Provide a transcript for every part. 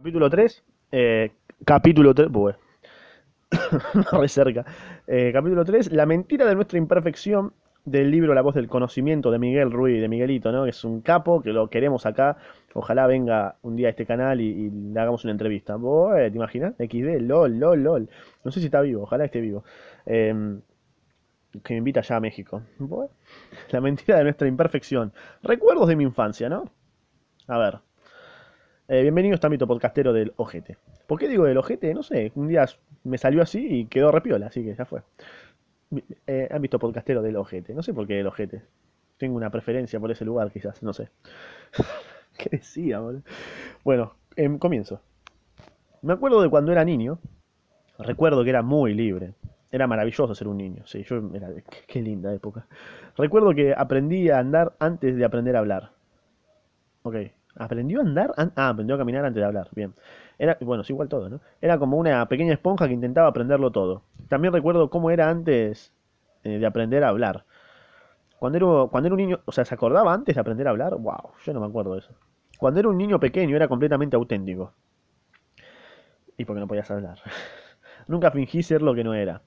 Capítulo 3, eh, capítulo 3, bueno, re cerca. Eh, capítulo 3, La mentira de nuestra imperfección del libro La voz del conocimiento de Miguel Ruiz, de Miguelito, ¿no? Que es un capo, que lo queremos acá. Ojalá venga un día a este canal y, le hagamos una entrevista. Bueno, ¿Te imaginas? XD, lol, lol, lol. No sé si está vivo, ojalá esté vivo. Eh, que me invita ya a México. La mentira de nuestra imperfección. Recuerdos de mi infancia, ¿no? A ver. Eh, bienvenido a este ámbito podcastero del ojete. ¿Por qué digo del ojete? No sé, un día me salió así y quedó repiola, así que ya fue. Eh, ámbito podcastero del ojete. No sé por qué del ojete. Tengo una preferencia por ese lugar, quizás, no sé. ¿Qué decía, boludo? Bueno, em, comienzo. Me acuerdo de cuando era niño. Recuerdo que era muy libre. Era maravilloso ser un niño. Sí, yo era. Qué, qué linda época. Recuerdo que aprendí a andar antes de aprender a hablar. Ok. ¿Aprendió a andar? An- ah, aprendió a caminar antes de hablar. Bien. Era, bueno, es igual todo, ¿no? Era como una pequeña esponja que intentaba aprenderlo todo. También recuerdo cómo era antes eh, de aprender a hablar. Cuando era, cuando era un niño, o sea, ¿se acordaba antes de aprender a hablar? Wow, yo no me acuerdo de eso. Cuando era un niño pequeño era completamente auténtico. Y porque no podías hablar. Nunca fingí ser lo que no era.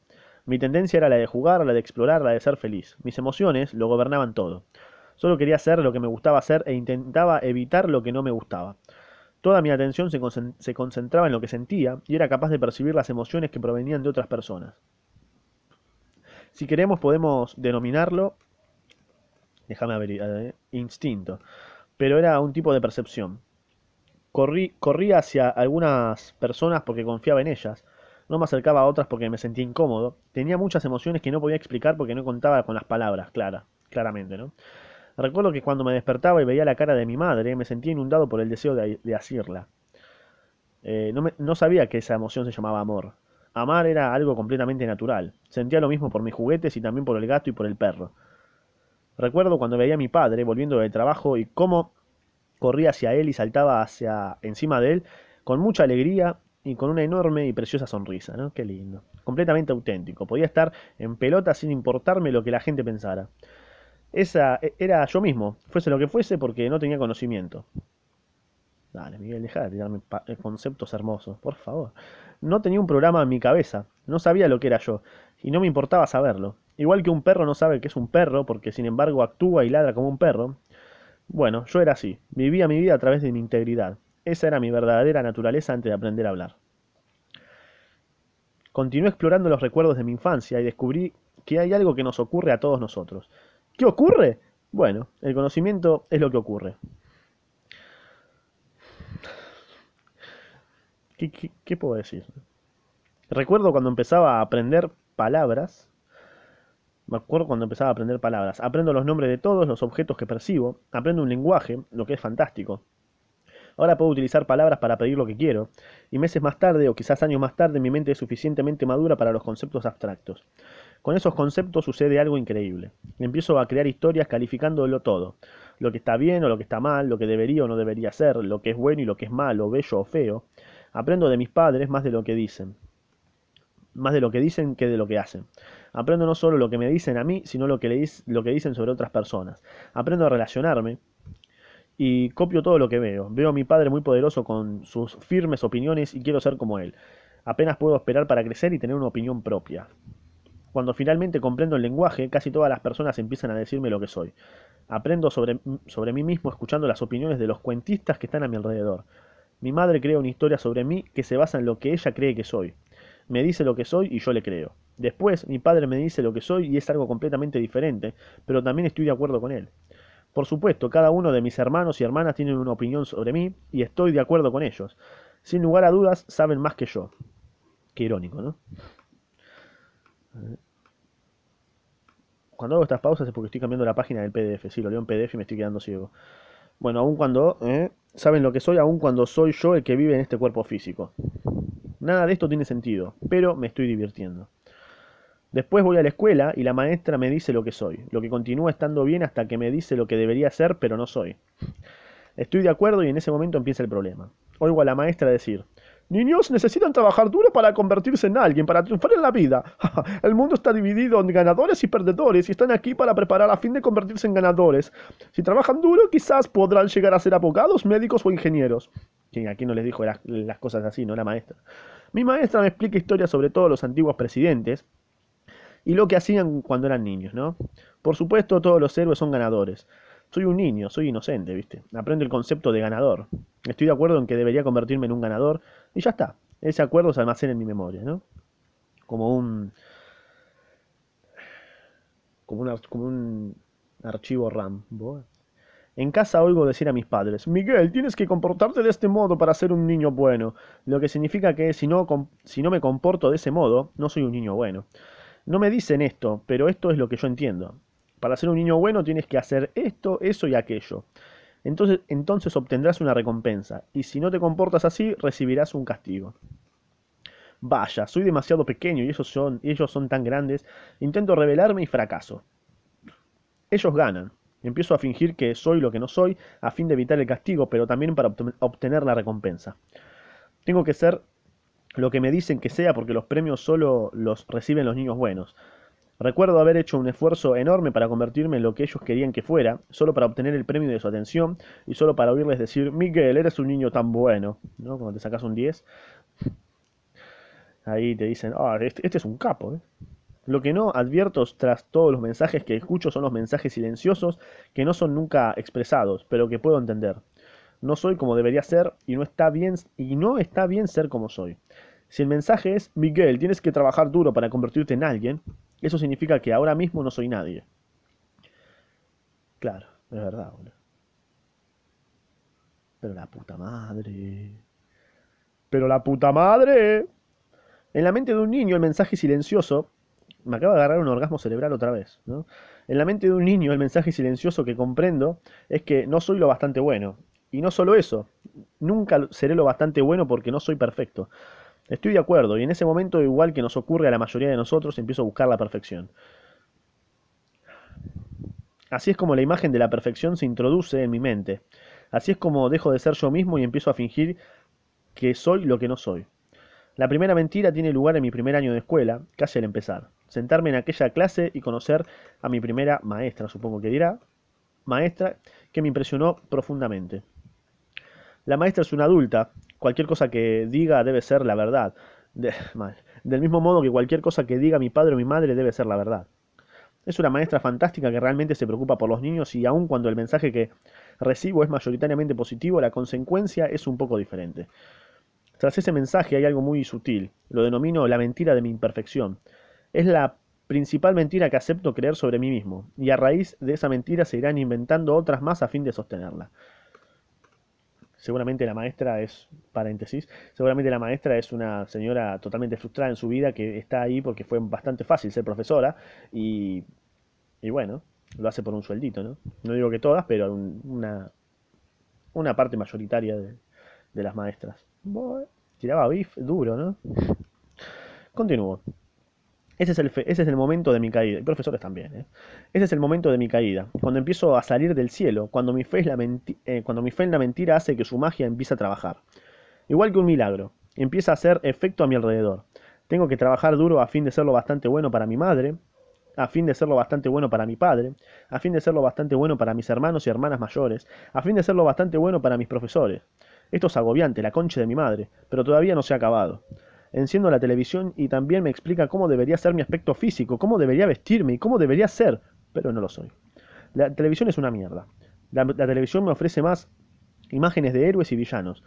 Mi tendencia era la de jugar, la de explorar, la de ser feliz. Mis emociones lo gobernaban todo. Solo quería hacer lo que me gustaba hacer e intentaba evitar lo que no me gustaba. Toda mi atención se, concen- se concentraba en lo que sentía y era capaz de percibir las emociones que provenían de otras personas. Si queremos podemos denominarlo, déjame abrir, eh, instinto, pero era un tipo de percepción. Corrí, hacia algunas personas porque confiaba en ellas, no me acercaba a otras porque me sentía incómodo, tenía muchas emociones que no podía explicar porque no contaba con las palabras, clara, claramente, ¿no? Recuerdo que cuando me despertaba y veía la cara de mi madre, me sentía inundado por el deseo de, de asirla. Eh, no, sabía que esa emoción se llamaba amor. Amar era algo completamente natural. Sentía lo mismo por mis juguetes y también por el gato y por el perro. Recuerdo cuando veía a mi padre volviendo del trabajo y cómo corría hacia él y saltaba hacia encima de él con mucha alegría y con una enorme y preciosa sonrisa, ¿no? Qué lindo. Completamente auténtico. Podía estar en pelota sin importarme lo que la gente pensara. Esa e- era yo mismo, fuese lo que fuese, porque no tenía conocimiento. Dale, Miguel, deja de tirarme eh, conceptos hermosos, por favor. No tenía un programa en mi cabeza, no sabía lo que era yo, y no me importaba saberlo. Igual que un perro no sabe que es un perro, porque sin embargo actúa y ladra como un perro. Bueno, yo era así, vivía mi vida a través de mi integridad. Esa era mi verdadera naturaleza antes de aprender a hablar. Continué explorando los recuerdos de mi infancia y descubrí que hay algo que nos ocurre a todos nosotros. ¿Qué ocurre? Bueno, el conocimiento es lo que ocurre. ¿Qué, puedo decir? Recuerdo cuando empezaba a aprender palabras. Me acuerdo cuando empezaba a aprender palabras. Aprendo los nombres de todos los objetos que percibo. Aprendo un lenguaje, lo que es fantástico. Ahora puedo utilizar palabras para pedir lo que quiero. Y meses más tarde, o quizás años más tarde, mi mente es suficientemente madura para los conceptos abstractos. Con esos conceptos sucede algo increíble. Empiezo a crear historias calificándolo todo. Lo que está bien o lo que está mal, lo que debería o no debería ser, lo que es bueno y lo que es malo, bello o feo. Aprendo de mis padres más de lo que dicen, más de lo que dicen que de lo que hacen. Aprendo no solo lo que me dicen a mí, sino lo que, lo que dicen sobre otras personas. Aprendo a relacionarme y copio todo lo que veo. Veo a mi padre muy poderoso con sus firmes opiniones y quiero ser como él. Apenas puedo esperar para crecer y tener una opinión propia. Cuando finalmente comprendo el lenguaje, casi todas las personas empiezan a decirme lo que soy. Aprendo sobre, sobre mí mismo escuchando las opiniones de los cuentistas que están a mi alrededor. Mi madre crea una historia sobre mí que se basa en lo que ella cree que soy. Me dice lo que soy y yo le creo. Después, mi padre me dice lo que soy y es algo completamente diferente, pero también estoy de acuerdo con él. Por supuesto, cada uno de mis hermanos y hermanas tienen una opinión sobre mí y estoy de acuerdo con ellos. Sin lugar a dudas, saben más que yo. Qué irónico, ¿no? Cuando hago estas pausas es porque estoy cambiando la página del PDF. Sí, lo leo en PDF y me estoy quedando ciego. Bueno, aun cuando... ¿eh? Saben lo que soy, aun cuando soy yo el que vive en este cuerpo físico. Nada de esto tiene sentido, pero me estoy divirtiendo. Después voy a la escuela y la maestra me dice lo que soy, lo que continúa estando bien hasta que me dice lo que debería ser, pero no soy. Estoy de acuerdo y en ese momento empieza el problema. Oigo a la maestra decir, Niños necesitan trabajar duro para convertirse en alguien, para triunfar en la vida. El mundo está dividido en ganadores y perdedores y están aquí para preparar a fin de convertirse en ganadores. Si trabajan duro, quizás podrán llegar a ser abogados, médicos o ingenieros. Que aquí no les dijo las, las cosas así, no la maestra. Mi maestra me explica historias sobre todos los antiguos presidentes y lo que hacían cuando eran niños, ¿no? Por supuesto, todos los héroes son ganadores. Soy un niño, soy inocente, ¿viste? Aprendo el concepto de ganador. Estoy de acuerdo en que debería convertirme en un ganador y ya está. Ese acuerdo se almacena en mi memoria, ¿no? Como un como un, como un archivo RAM. En casa oigo decir a mis padres, Miguel, tienes que comportarte de este modo para ser un niño bueno, lo que significa que si no, si no me comporto de ese modo, no soy un niño bueno. No me dicen esto, pero esto es lo que yo entiendo. Para ser un niño bueno tienes que hacer esto, eso y aquello. Entonces, obtendrás una recompensa, y si no te comportas así, recibirás un castigo. Vaya, soy demasiado pequeño y ellos son, ellos son tan grandes. Intento rebelarme y fracaso. Ellos ganan. Empiezo a fingir que soy lo que no soy a fin de evitar el castigo, pero también para obten- obtener la recompensa. Tengo que ser lo que me dicen que sea porque los premios solo los reciben los niños buenos. Recuerdo haber hecho un esfuerzo enorme para convertirme en lo que ellos querían que fuera, solo para obtener el premio de su atención y solo para oírles decir, Miguel, eres un niño tan bueno, ¿no? Cuando te sacas un 10, ahí te dicen, ah, este, este es un capo, ¿eh? Lo que no advierto tras todos los mensajes que escucho son los mensajes silenciosos que no son nunca expresados, pero que puedo entender. No soy como debería ser y no está bien y no está bien ser como soy. Si el mensaje es Miguel, tienes que trabajar duro para convertirte en alguien, eso significa que ahora mismo no soy nadie. Claro, es verdad, boludo. Pero la puta madre. Pero la puta madre. En la mente de un niño el mensaje silencioso me acaba de agarrar un orgasmo cerebral otra vez, ¿no? En la mente de un niño el mensaje silencioso que comprendo es que no soy lo bastante bueno. Y no solo eso, nunca seré lo bastante bueno porque no soy perfecto. Estoy de acuerdo, y en ese momento, igual que nos ocurre a la mayoría de nosotros, empiezo a buscar la perfección. Así es como la imagen de la perfección se introduce en mi mente. Así es como dejo de ser yo mismo y empiezo a fingir que soy lo que no soy. La primera mentira tiene lugar en mi primer año de escuela, casi al empezar. Sentarme en aquella clase y conocer a mi primera maestra, supongo que dirá, maestra, que me impresionó profundamente. La maestra es una adulta, cualquier cosa que diga debe ser la verdad. Del mismo modo que cualquier cosa que diga mi padre o mi madre debe ser la verdad. Es una maestra fantástica que realmente se preocupa por los niños y aun cuando el mensaje que recibo es mayoritariamente positivo, la consecuencia es un poco diferente. Tras ese mensaje hay algo muy sutil, lo denomino la mentira de mi imperfección. Es la principal mentira que acepto creer sobre mí mismo, y a raíz de esa mentira se irán inventando otras más a fin de sostenerla. Seguramente la maestra es, paréntesis, seguramente la maestra es una señora totalmente frustrada en su vida que está ahí porque fue bastante fácil ser profesora y, y bueno, lo hace por un sueldito, ¿no? No digo que todas, pero un- una, una parte mayoritaria de, de las maestras. Tiraba bif duro, ¿no? Continúo. Ese es el, momento de mi caída. Y profesores también, ¿eh? Ese es el momento de mi caída. Cuando empiezo a salir del cielo. Eh, cuando mi fe en la mentira hace que su magia empiece a trabajar. Igual que un milagro. Empieza a hacer efecto a mi alrededor. Tengo que trabajar duro a fin de ser lo bastante bueno para mi madre. A fin de ser lo bastante bueno para mi padre. A fin de ser lo bastante bueno para mis hermanos y hermanas mayores. A fin de ser lo bastante bueno para mis profesores. Esto es agobiante, la concha de mi madre. Pero todavía no se ha acabado. Enciendo la televisión y también me explica cómo debería ser mi aspecto físico, cómo debería vestirme y cómo debería ser, pero no lo soy. La televisión es una mierda. La, televisión me ofrece más imágenes de héroes y villanos.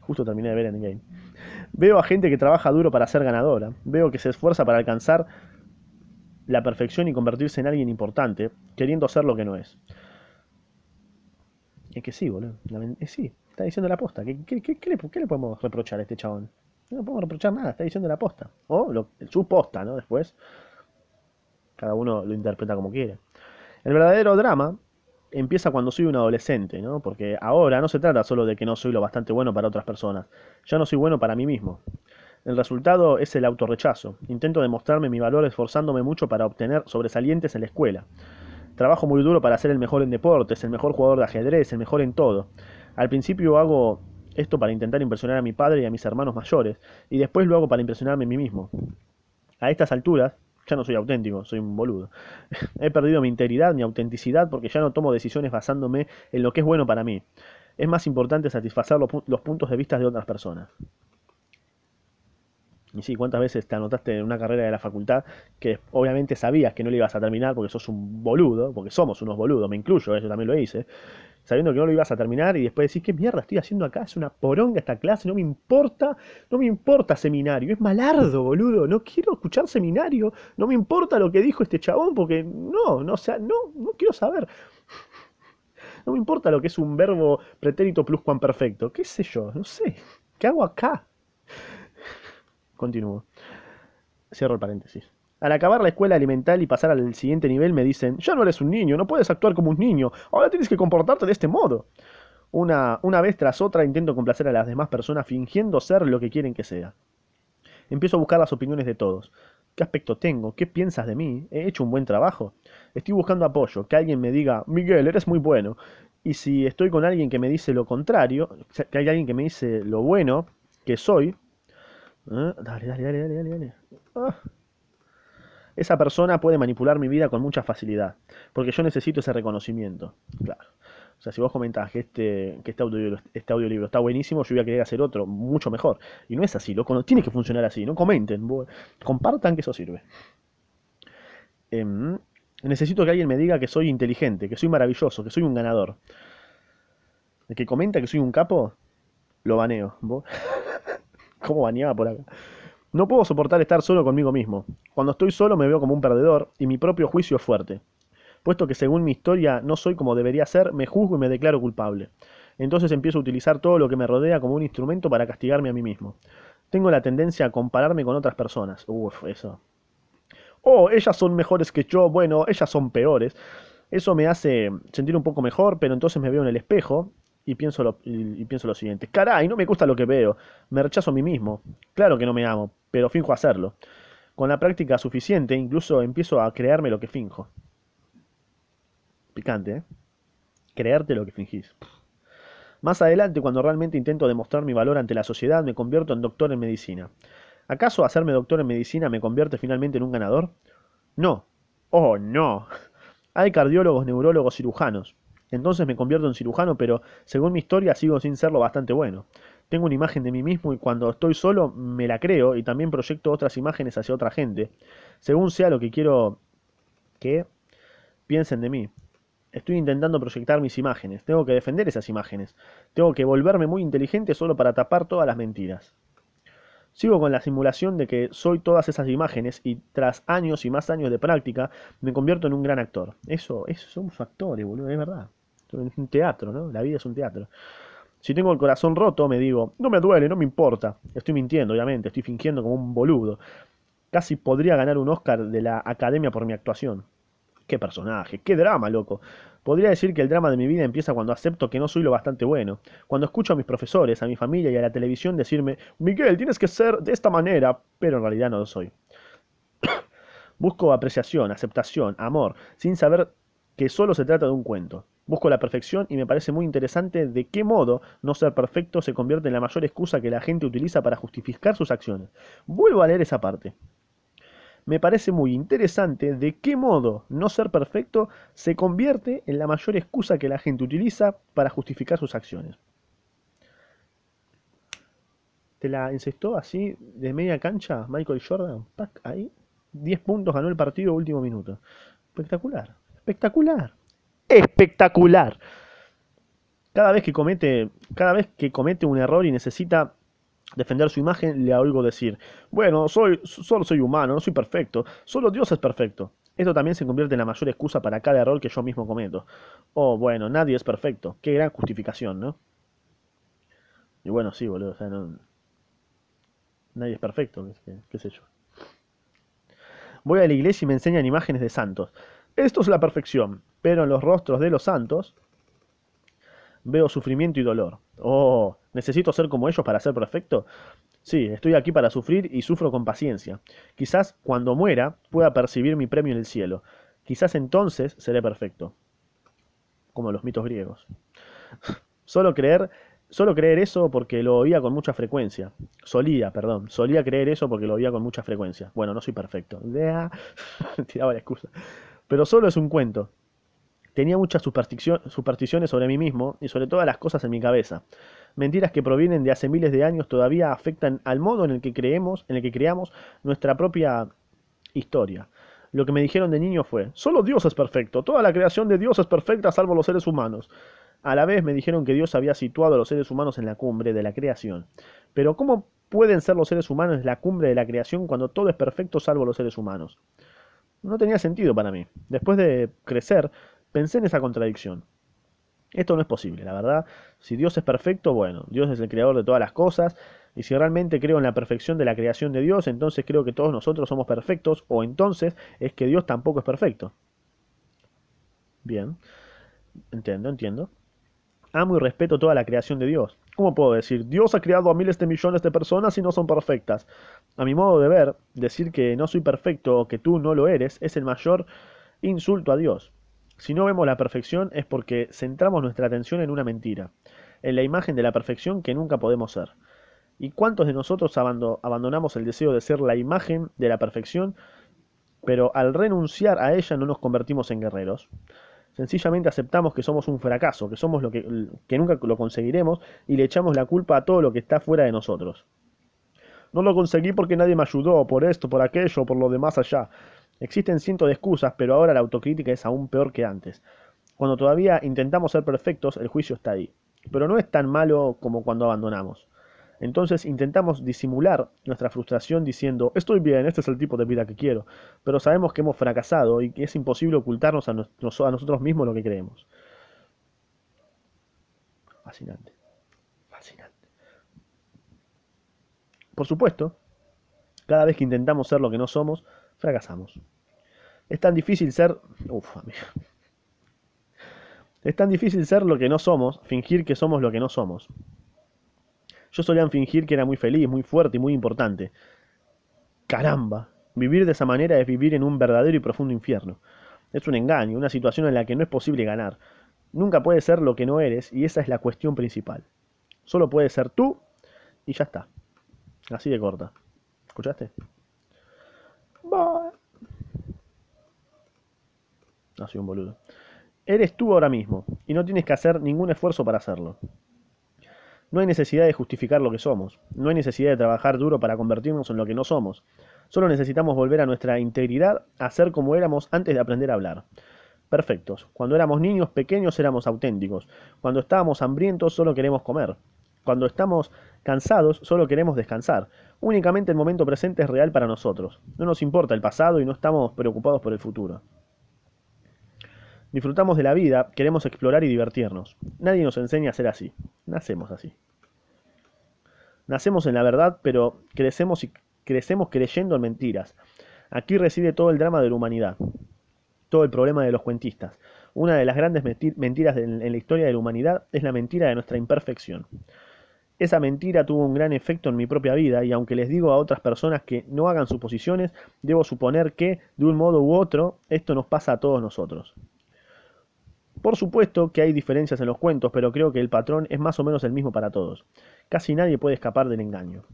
Justo terminé de ver Endgame. Veo a gente que trabaja duro para ser ganadora. Veo que se esfuerza para alcanzar la perfección y convertirse en alguien importante, queriendo ser lo que no es. Es que sí, boludo. Eh, sí, está diciendo la posta. ¿Qué, le, podemos reprochar a este chabón? No le podemos reprochar nada, está diciendo la posta. O su posta, ¿no? Después, cada uno lo interpreta como quiere. El verdadero drama empieza cuando soy un adolescente, ¿no? Porque ahora no se trata solo de que no soy lo bastante bueno para otras personas. Ya no soy bueno para mí mismo. El resultado es el autorrechazo. Intento demostrarme mi valor esforzándome mucho para obtener sobresalientes en la escuela. Trabajo muy duro para ser el mejor en deportes, el mejor jugador de ajedrez, el mejor en todo. Al principio hago esto para intentar impresionar a mi padre y a mis hermanos mayores, y después lo hago para impresionarme a mí mismo. A estas alturas, ya no soy auténtico, soy un boludo. He perdido mi integridad, mi autenticidad, porque ya no tomo decisiones basándome en lo que es bueno para mí. es más importante satisfacer los, pu- los puntos de vista de otras personas. Y sí, ¿cuántas veces te anotaste en una carrera de la facultad que obviamente sabías que no lo ibas a terminar porque sos un boludo, porque somos unos boludos, me incluyo, eh, yo también lo hice, sabiendo que no lo ibas a terminar y después decís, ¿qué mierda estoy haciendo acá? Es una poronga esta clase, no me importa, no me importa seminario, es malardo, boludo, no quiero escuchar seminario, no me importa lo que dijo este chabón porque no, no, sea, no, no quiero saber. No me importa lo que es un verbo pretérito pluscuamperfecto, qué sé yo, no sé, ¿qué hago acá? Continúo. Cierro el paréntesis. Al acabar la escuela elemental y pasar al siguiente nivel me dicen, ya no eres un niño, no puedes actuar como un niño, ahora tienes que comportarte de este modo. Una, una vez tras otra intento complacer a las demás personas fingiendo ser lo que quieren que sea. Empiezo a buscar las opiniones de todos. ¿Qué aspecto tengo? ¿Qué piensas de mí? ¿He hecho un buen trabajo? Estoy buscando apoyo, que alguien me diga, Miguel, eres muy bueno. Y si estoy con alguien que me dice lo contrario, que hay alguien que me dice lo bueno que soy, ¿eh? dale, dale, dale, dale, dale. Ah, esa persona puede manipular mi vida con mucha facilidad, porque yo necesito ese reconocimiento. Claro. O sea, si vos comentás que este, que este audiolibro, este audiolibro está buenísimo, yo voy a querer hacer otro mucho mejor. Y no es así, loco, tiene que funcionar así. No comenten, compartan que eso sirve. Em, necesito que alguien me diga que soy inteligente, que soy maravilloso, que soy un ganador. El que comenta que soy un capo, lo baneo. ¿Cómo baneaba por acá? No puedo soportar estar solo conmigo mismo. Cuando estoy solo me veo como un perdedor y mi propio juicio es fuerte. Puesto que según mi historia no soy como debería ser, me juzgo y me declaro culpable. Entonces empiezo a utilizar todo lo que me rodea como un instrumento para castigarme a mí mismo. Tengo la tendencia a compararme con otras personas. Uf, eso. Oh, ellas son mejores que yo, bueno, ellas son peores. Eso me hace sentir un poco mejor, pero entonces me veo en el espejo y pienso lo, y, pienso lo siguiente. Caray, no me gusta lo que veo. Me rechazo a mí mismo. Claro que no me amo, pero finjo hacerlo. Con la práctica suficiente, incluso empiezo a crearme lo que finjo. Picante, ¿eh? Creerte lo que fingís. Más adelante, cuando realmente intento demostrar mi valor ante la sociedad, me convierto en doctor en medicina. ¿Acaso hacerme doctor en medicina me convierte finalmente en un ganador? No. Oh, no. Hay cardiólogos, neurólogos, cirujanos. Entonces me convierto en cirujano, pero según mi historia sigo sin serlo bastante bueno. Tengo una imagen de mí mismo y cuando estoy solo me la creo y también proyecto otras imágenes hacia otra gente, según sea lo que quiero que piensen de mí. Estoy intentando proyectar mis imágenes, tengo que defender esas imágenes, tengo que volverme muy inteligente solo para tapar todas las mentiras. Sigo con la simulación de que soy todas esas imágenes y tras años y más años de práctica me convierto en un gran actor. Eso, eso somos actores, boludo, es verdad. Un teatro, ¿no? La vida es un teatro. Si tengo el corazón roto, me digo, no me duele, no me importa. Estoy mintiendo, obviamente, estoy fingiendo como un boludo. Casi podría ganar un Oscar de la Academia por mi actuación. Qué personaje, qué drama, loco. Podría decir que el drama de mi vida empieza cuando acepto que no soy lo bastante bueno. Cuando escucho a mis profesores, a mi familia y a la televisión decirme, Miguel, tienes que ser de esta manera, pero en realidad no lo soy. Busco apreciación, aceptación, amor, sin saber que solo se trata de un cuento. Busco la perfección y me parece muy interesante de qué modo no ser perfecto se convierte en la mayor excusa que la gente utiliza para justificar sus acciones. Vuelvo a leer esa parte. Me parece muy interesante de qué modo no ser perfecto se convierte en la mayor excusa que la gente utiliza para justificar sus acciones. Te la encestó así de media cancha Michael Jordan. Ahí. 10 puntos ganó el partido último minuto. Espectacular. Espectacular. Espectacular. Cada vez que comete, cada vez que comete un error y necesita defender su imagen, le oigo decir, bueno, soy, solo soy humano, no soy perfecto, solo Dios es perfecto. Esto también se convierte en la mayor excusa para cada error que yo mismo cometo. Oh, bueno, nadie es perfecto. Qué gran justificación, ¿no? Y bueno, sí, boludo, o sea, no, nadie es perfecto, qué, qué sé yo. Voy a la iglesia y me enseñan imágenes de santos. Esto es la perfección, pero en los rostros de los santos veo sufrimiento y dolor. Oh, ¿necesito ser como ellos para ser perfecto? Sí, estoy aquí para sufrir y sufro con paciencia. Quizás cuando muera pueda percibir mi premio en el cielo. Quizás entonces seré perfecto, como los mitos griegos. Solo creer, solo creer eso porque lo oía con mucha frecuencia. Solía, perdón, solía creer eso porque lo oía con mucha frecuencia. Bueno, no soy perfecto. Tiraba la excusa. Pero solo es un cuento. Tenía muchas supersticiones sobre mí mismo y sobre todas las cosas en mi cabeza. Mentiras que provienen de hace miles de años todavía afectan al modo en el que creemos, en el que creamos nuestra propia historia. Lo que me dijeron de niño fue, solo Dios es perfecto, toda la creación de Dios es perfecta salvo los seres humanos. A la vez me dijeron que Dios había situado a los seres humanos en la cumbre de la creación. Pero ¿cómo pueden ser los seres humanos la cumbre de la creación cuando todo es perfecto salvo los seres humanos? No tenía sentido para mí. Después de crecer, Pensé en esa contradicción. Esto no es posible, la verdad. Si Dios es perfecto, bueno, Dios es el creador de todas las cosas. Y si realmente creo en la perfección de la creación de Dios, entonces creo que todos nosotros somos perfectos. O entonces es que Dios tampoco es perfecto. Bien. Entiendo, entiendo. Amo y respeto toda la creación de Dios. ¿Cómo puedo decir? Dios ha creado a miles de millones de personas y no son perfectas. A mi modo de ver, decir que no soy perfecto o que tú no lo eres es el mayor insulto a Dios. Si no vemos la perfección es porque centramos nuestra atención en una mentira, en la imagen de la perfección que nunca podemos ser. ¿Y cuántos de nosotros abandonamos el deseo de ser la imagen de la perfección, pero al renunciar a ella no nos convertimos en guerreros? Sencillamente aceptamos que somos un fracaso, que somos lo que, que nunca lo conseguiremos y le echamos la culpa a todo lo que está fuera de nosotros. No lo conseguí porque nadie me ayudó, por esto, por aquello, por lo demás allá. Existen cientos de excusas, pero ahora la autocrítica es aún peor que antes. Cuando todavía intentamos ser perfectos, el juicio está ahí. Pero no es tan malo como cuando abandonamos. Entonces intentamos disimular nuestra frustración diciendo, estoy bien, este es el tipo de vida que quiero, pero sabemos que hemos fracasado y que es imposible ocultarnos a, nosotros mismos lo que creemos. Fascinante. Por supuesto, cada vez que intentamos ser lo que no somos, fracasamos. Es tan difícil ser... Uf, Es tan difícil ser lo que no somos, fingir que somos lo que no somos. Yo solía fingir que era muy feliz, muy fuerte y muy importante. Caramba, vivir de esa manera es vivir en un verdadero y profundo infierno. Es un engaño, una situación en la que no es posible ganar. Nunca puedes ser lo que no eres y esa es la cuestión principal. Solo puedes ser tú y ya está. Así de corta. ¿Escuchaste? No soy un boludo. Eres tú ahora mismo, y no tienes que hacer ningún esfuerzo para hacerlo. No hay necesidad de justificar lo que somos, no hay necesidad de trabajar duro para convertirnos en lo que no somos. Solo necesitamos volver a nuestra integridad, a ser como éramos antes de aprender a hablar. Perfectos. Cuando éramos niños pequeños éramos auténticos. Cuando estábamos hambrientos solo queremos comer. Cuando estamos cansados solo queremos descansar. Únicamente el momento presente es real para nosotros. No nos importa el pasado y no estamos preocupados por el futuro. Disfrutamos de la vida, queremos explorar y divertirnos. Nadie nos enseña a ser así. Nacemos así. Nacemos en la verdad, pero crecemos y crecemos creyendo en mentiras. Aquí reside todo el drama de la humanidad, todo el problema de los cuentistas. Una de las grandes mentiras en la historia de la humanidad es la mentira de nuestra imperfección. Esa mentira tuvo un gran efecto en mi propia vida y aunque les digo a otras personas que no hagan suposiciones, debo suponer que, de un modo u otro, esto nos pasa a todos nosotros. Por supuesto que hay diferencias en los cuentos, pero creo que el patrón es más o menos el mismo para todos. Casi nadie puede escapar del engaño.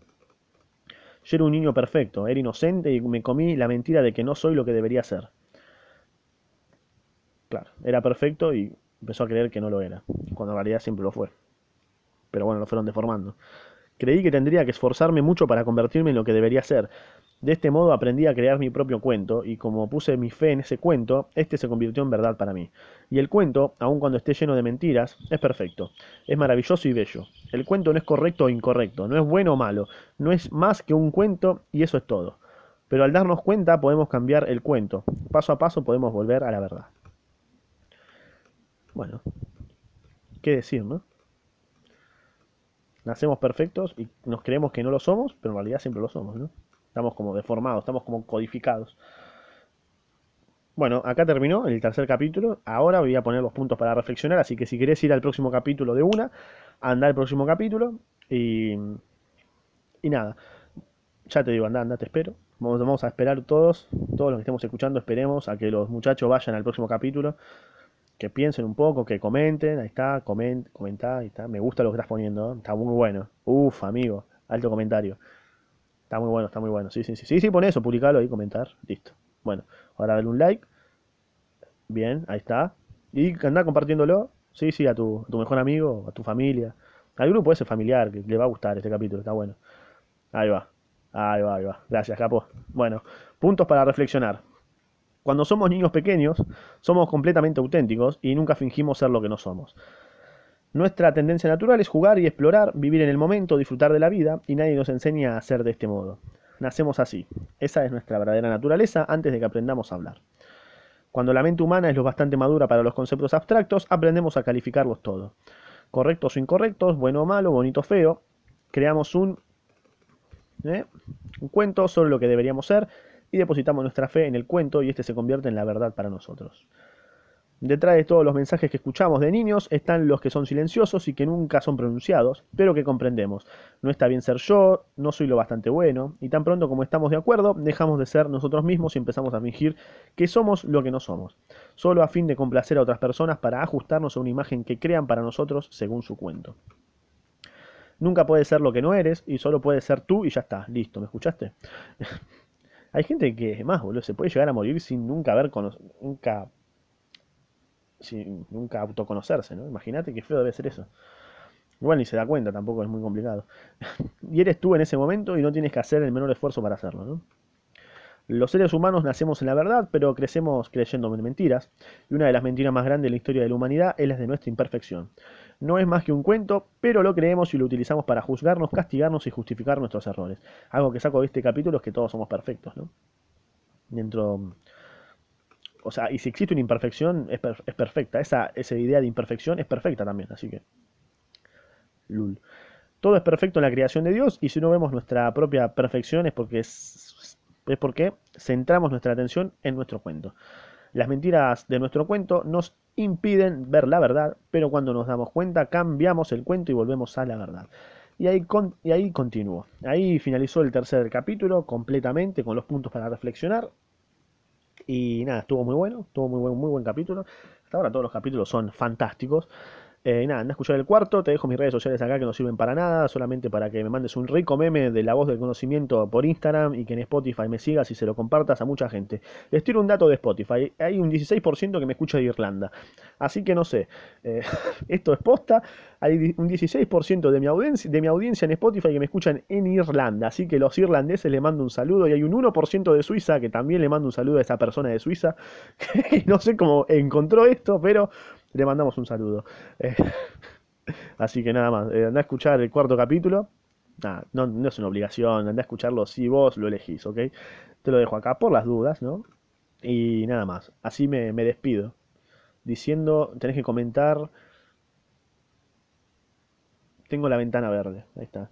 Yo era un niño perfecto, era inocente y me comí la mentira de que no soy lo que debería ser. Claro, era perfecto y empezó a creer que no lo era, cuando en realidad siempre lo fue. Pero bueno, lo fueron deformando. Creí que tendría que esforzarme mucho para convertirme en lo que debería ser, de este modo aprendí a crear mi propio cuento, y como puse mi fe en ese cuento, este se convirtió en verdad para mí. Y el cuento, aun cuando esté lleno de mentiras, es perfecto, es maravilloso y bello. El cuento no es correcto o incorrecto, no es bueno o malo, no es más que un cuento y eso es todo. Pero al darnos cuenta podemos cambiar el cuento, paso a paso podemos volver a la verdad. Bueno, ¿qué decir, no? Nacemos perfectos y nos creemos que no lo somos, pero en realidad siempre lo somos, ¿no? Estamos como deformados, estamos como codificados. Bueno, acá terminó el tercer capítulo. Ahora voy a poner los puntos para reflexionar. Así que si querés ir al próximo capítulo de una, anda al próximo capítulo. Y, y nada, ya te digo, anda, anda, te espero. Vamos, vamos a esperar todos, todos los que estemos escuchando, esperemos a que los muchachos vayan al próximo capítulo. Que piensen un poco, que comenten. Ahí está, coment, comentá, ahí está. Me gusta lo que estás poniendo, está muy bueno. Uf, amigo, alto comentario. Está muy bueno, está muy bueno. Sí, sí, sí. Sí, sí, pon eso, publicalo ahí, comentar. Listo. Bueno, ahora dale un like. Bien, ahí está. Y anda compartiéndolo, sí, sí, a tu, a tu mejor amigo, a tu familia. Al grupo ese familiar que le va a gustar este capítulo, está bueno. Ahí va, ahí va, ahí va. Gracias, capo. Bueno, puntos para reflexionar. Cuando somos niños pequeños, somos completamente auténticos y nunca fingimos ser lo que no somos. Nuestra tendencia natural es jugar y explorar, vivir en el momento, disfrutar de la vida, y nadie nos enseña a ser de este modo. Nacemos así. Esa es nuestra verdadera naturaleza antes de que aprendamos a hablar. Cuando la mente humana es lo bastante madura para los conceptos abstractos, aprendemos a calificarlos todos. Correctos o incorrectos, bueno o malo, bonito o feo. Creamos un, ¿eh? un cuento sobre lo que deberíamos ser y depositamos nuestra fe en el cuento y este se convierte en la verdad para nosotros. Detrás de todos los mensajes que escuchamos de niños están los que son silenciosos y que nunca son pronunciados, pero que comprendemos. No está bien ser yo, no soy lo bastante bueno, y tan pronto como estamos de acuerdo, dejamos de ser nosotros mismos y empezamos a fingir que somos lo que no somos, solo a fin de complacer a otras personas para ajustarnos a una imagen que crean para nosotros según su cuento. Nunca puedes ser lo que no eres y solo puedes ser tú y ya está, listo, ¿me escuchaste? Hay gente que, más, boludo, se puede llegar a morir sin nunca haber conocido, nunca sin nunca autoconocerse, ¿no? Imagínate qué feo debe ser eso. Igual ni se da cuenta, tampoco es muy complicado. y eres tú en ese momento y no tienes que hacer el menor esfuerzo para hacerlo, ¿no? Los seres humanos nacemos en la verdad, pero crecemos creyendo en mentiras. Y una de las mentiras más grandes de la historia de la humanidad es la de nuestra imperfección. No es más que un cuento, pero lo creemos y lo utilizamos para juzgarnos, castigarnos y justificar nuestros errores. Algo que saco de este capítulo es que todos somos perfectos, ¿no? Dentro o sea, y si existe una imperfección, es, per- es perfecta. Esa, esa idea de imperfección es perfecta también, así que. Lul. Todo es perfecto en la creación de Dios, y si no vemos nuestra propia perfección es porque, es, es porque centramos nuestra atención en nuestro cuento. Las mentiras de nuestro cuento nos impiden ver la verdad, pero cuando nos damos cuenta cambiamos el cuento y volvemos a la verdad. Y ahí, y ahí continuó. Ahí finalizó el tercer capítulo completamente con los puntos para reflexionar. Y nada, estuvo muy bueno, estuvo muy buen, muy buen capítulo. Hasta ahora todos los capítulos son fantásticos. Eh, nada, anda a escuchar el cuarto, te dejo mis redes sociales acá que no sirven para nada, solamente para que me mandes un rico meme de la voz del conocimiento por Instagram y que en Spotify me sigas y se lo compartas a mucha gente. Les tiro un dato de Spotify, hay un 16% que me escucha de Irlanda, así que no sé, eh, esto es posta, hay un 16% de mi, audiencia, de mi audiencia en Spotify que me escuchan en Irlanda, así que los irlandeses le mando un saludo. Y hay un 1% de Suiza que también le mando un saludo a esa persona de Suiza, que no sé cómo encontró esto, pero le mandamos un saludo. Eh, así que nada más, eh, anda a escuchar el cuarto capítulo. No, no es una obligación, anda a escucharlo si vos lo elegís, ¿ok? Te lo dejo acá por las dudas, ¿no? Y nada más, así me, me despido. Diciendo, tenés que comentar, tengo la ventana verde, ahí está.